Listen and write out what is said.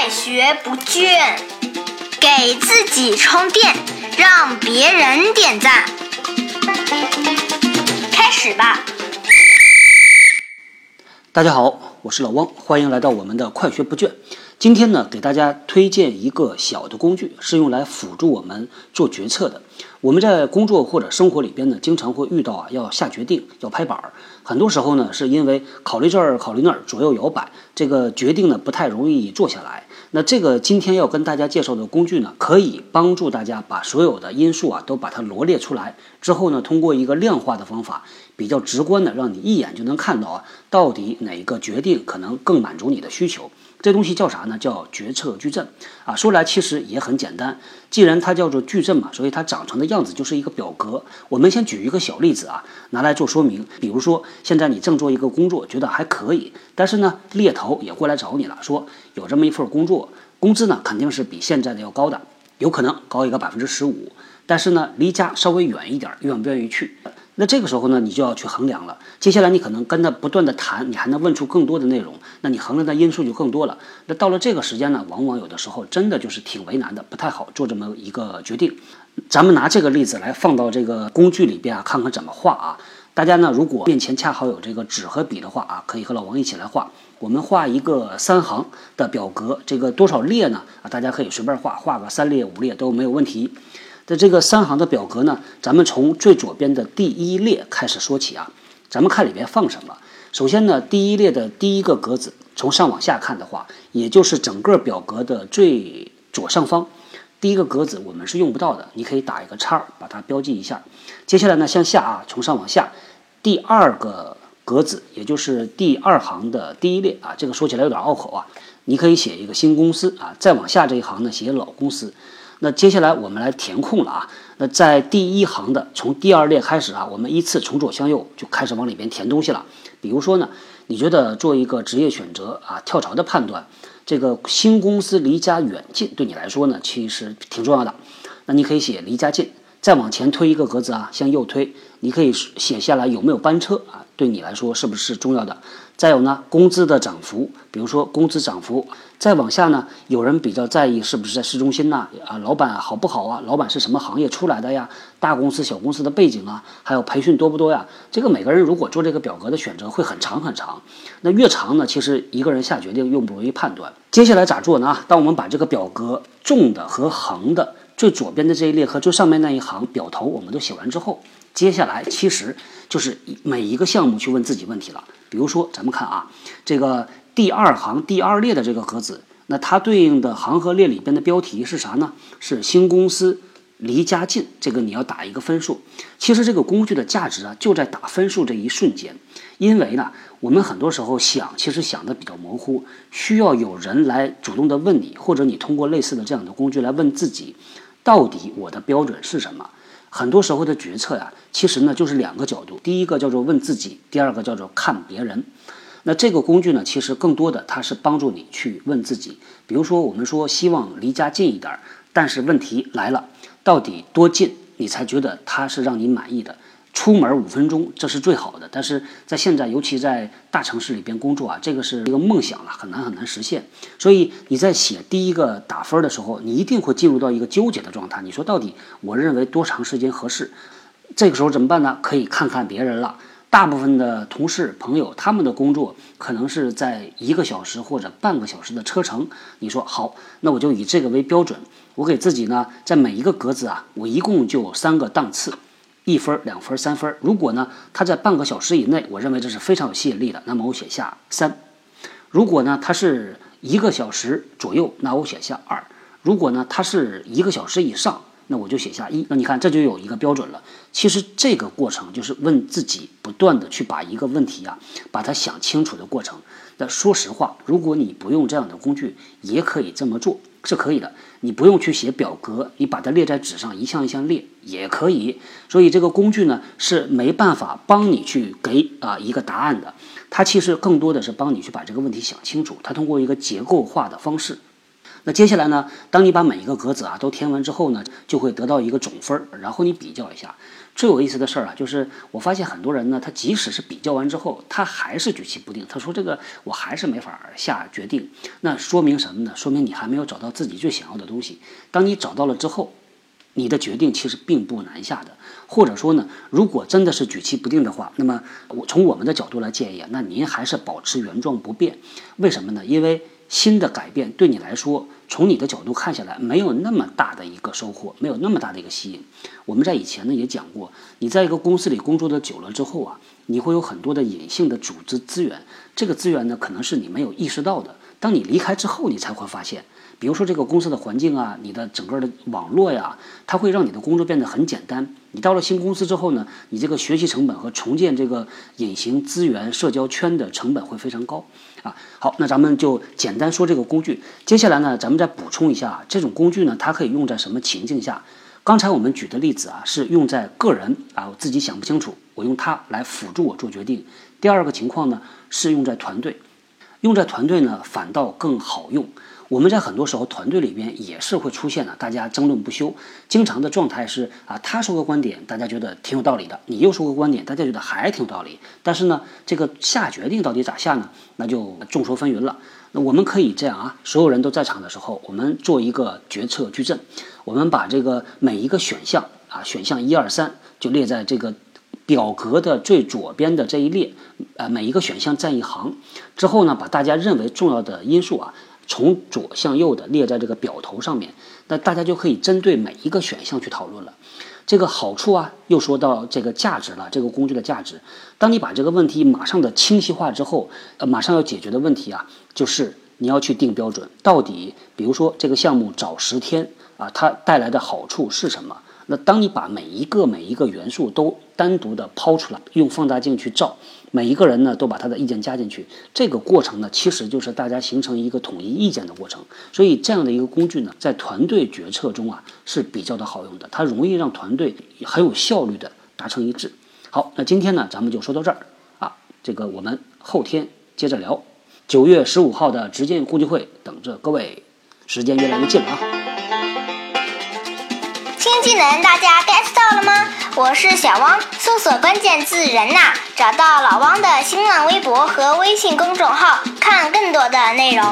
快学不倦，给自己充电，让别人点赞。开始吧！大家好，我是老汪，欢迎来到我们的快学不倦。今天呢，给大家推荐一个小的工具，是用来辅助我们做决策的。我们在工作或者生活里边呢，经常会遇到啊，要下决定，要拍板儿。很多时候呢，是因为考虑这儿，考虑那儿，左右摇摆，这个决定呢不太容易做下来。那这个今天要跟大家介绍的工具呢，可以帮助大家把所有的因素啊都把它罗列出来，之后呢，通过一个量化的方法，比较直观的，让你一眼就能看到啊，到底哪个决定可能更满足你的需求。这东西叫啥呢？叫决策矩阵啊。说来其实也很简单，既然它叫做矩阵嘛，所以它长成的样子就是一个表格。我们先举一个小例子啊，拿来做说明。比如说，现在你正做一个工作，觉得还可以，但是呢，猎头也过来找你了，说有这么一份工作，工资呢肯定是比现在的要高的，有可能高一个百分之十五，但是呢，离家稍微远一点，愿不愿意去？那这个时候呢，你就要去衡量了。接下来你可能跟他不断的谈，你还能问出更多的内容，那你衡量的因素就更多了。那到了这个时间呢，往往有的时候真的就是挺为难的，不太好做这么一个决定。咱们拿这个例子来放到这个工具里边啊，看看怎么画啊。大家呢，如果面前恰好有这个纸和笔的话啊，可以和老王一起来画。我们画一个三行的表格，这个多少列呢？啊，大家可以随便画，画个三列五列都没有问题。的这个三行的表格呢，咱们从最左边的第一列开始说起啊。咱们看里边放什么。首先呢，第一列的第一个格子，从上往下看的话，也就是整个表格的最左上方，第一个格子我们是用不到的，你可以打一个叉，把它标记一下。接下来呢，向下啊，从上往下，第二个格子，也就是第二行的第一列啊，这个说起来有点拗口啊，你可以写一个新公司啊，再往下这一行呢，写老公司。那接下来我们来填空了啊。那在第一行的从第二列开始啊，我们依次从左向右就开始往里边填东西了。比如说呢，你觉得做一个职业选择啊，跳槽的判断，这个新公司离家远近对你来说呢，其实挺重要的。那你可以写离家近，再往前推一个格子啊，向右推，你可以写下来有没有班车啊，对你来说是不是重要的？再有呢，工资的涨幅，比如说工资涨幅。再往下呢，有人比较在意是不是在市中心呐？啊，老板好不好啊？老板是什么行业出来的呀？大公司、小公司的背景啊，还有培训多不多呀？这个每个人如果做这个表格的选择会很长很长。那越长呢，其实一个人下决定又不容易判断。接下来咋做呢？当我们把这个表格纵的和横的最左边的这一列和最上面那一行表头我们都写完之后，接下来其实就是每一个项目去问自己问题了。比如说，咱们看啊，这个。第二行第二列的这个格子，那它对应的行和列里边的标题是啥呢？是新公司离家近，这个你要打一个分数。其实这个工具的价值啊，就在打分数这一瞬间。因为呢，我们很多时候想，其实想的比较模糊，需要有人来主动的问你，或者你通过类似的这样的工具来问自己，到底我的标准是什么？很多时候的决策呀，其实呢就是两个角度，第一个叫做问自己，第二个叫做看别人。那这个工具呢，其实更多的它是帮助你去问自己。比如说，我们说希望离家近一点，但是问题来了，到底多近你才觉得它是让你满意的？出门五分钟这是最好的，但是在现在，尤其在大城市里边工作啊，这个是一个梦想了，很难很难实现。所以你在写第一个打分的时候，你一定会进入到一个纠结的状态。你说到底，我认为多长时间合适？这个时候怎么办呢？可以看看别人了。大部分的同事朋友，他们的工作可能是在一个小时或者半个小时的车程。你说好，那我就以这个为标准，我给自己呢，在每一个格子啊，我一共就三个档次，一分、两分、三分。如果呢，它在半个小时以内，我认为这是非常有吸引力的，那么我写下三。如果呢，它是一个小时左右，那我写下二。如果呢，它是一个小时以上。那我就写下一，那你看这就有一个标准了。其实这个过程就是问自己，不断的去把一个问题啊，把它想清楚的过程。那说实话，如果你不用这样的工具，也可以这么做，是可以的。你不用去写表格，你把它列在纸上，一项一项列也可以。所以这个工具呢，是没办法帮你去给啊一个答案的。它其实更多的是帮你去把这个问题想清楚。它通过一个结构化的方式。那接下来呢，当你把每一个格子啊都填完之后呢，就会得到一个总分儿，然后你比较一下。最有意思的事儿啊，就是我发现很多人呢，他即使是比较完之后，他还是举棋不定。他说这个我还是没法下决定。那说明什么呢？说明你还没有找到自己最想要的东西。当你找到了之后，你的决定其实并不难下的。或者说呢，如果真的是举棋不定的话，那么我从我们的角度来建议啊，那您还是保持原状不变。为什么呢？因为新的改变对你来说，从你的角度看下来，没有那么大的一个收获，没有那么大的一个吸引。我们在以前呢也讲过，你在一个公司里工作的久了之后啊，你会有很多的隐性的组织资源，这个资源呢可能是你没有意识到的，当你离开之后，你才会发现。比如说这个公司的环境啊，你的整个的网络呀，它会让你的工作变得很简单。你到了新公司之后呢，你这个学习成本和重建这个隐形资源社交圈的成本会非常高啊。好，那咱们就简单说这个工具。接下来呢，咱们再补充一下，这种工具呢，它可以用在什么情境下？刚才我们举的例子啊，是用在个人啊，我自己想不清楚，我用它来辅助我做决定。第二个情况呢，是用在团队，用在团队呢，反倒更好用。我们在很多时候团队里边也是会出现的，大家争论不休，经常的状态是啊，他说个观点，大家觉得挺有道理的，你又说个观点，大家觉得还挺有道理，但是呢，这个下决定到底咋下呢？那就众说纷纭了。那我们可以这样啊，所有人都在场的时候，我们做一个决策矩阵，我们把这个每一个选项啊，选项一二三就列在这个表格的最左边的这一列，呃，每一个选项占一行，之后呢，把大家认为重要的因素啊。从左向右的列在这个表头上面，那大家就可以针对每一个选项去讨论了。这个好处啊，又说到这个价值了，这个工具的价值。当你把这个问题马上的清晰化之后，呃，马上要解决的问题啊，就是你要去定标准，到底，比如说这个项目早十天啊，它带来的好处是什么？那当你把每一个每一个元素都单独的抛出来，用放大镜去照。每一个人呢，都把他的意见加进去，这个过程呢，其实就是大家形成一个统一意见的过程。所以这样的一个工具呢，在团队决策中啊是比较的好用的，它容易让团队很有效率的达成一致。好，那今天呢，咱们就说到这儿啊，这个我们后天接着聊。九月十五号的直见共济会等着各位，时间越来越近了啊。技能大家 get 到了吗？我是小汪，搜索关键字“人呐”，找到老汪的新浪微博和微信公众号，看更多的内容。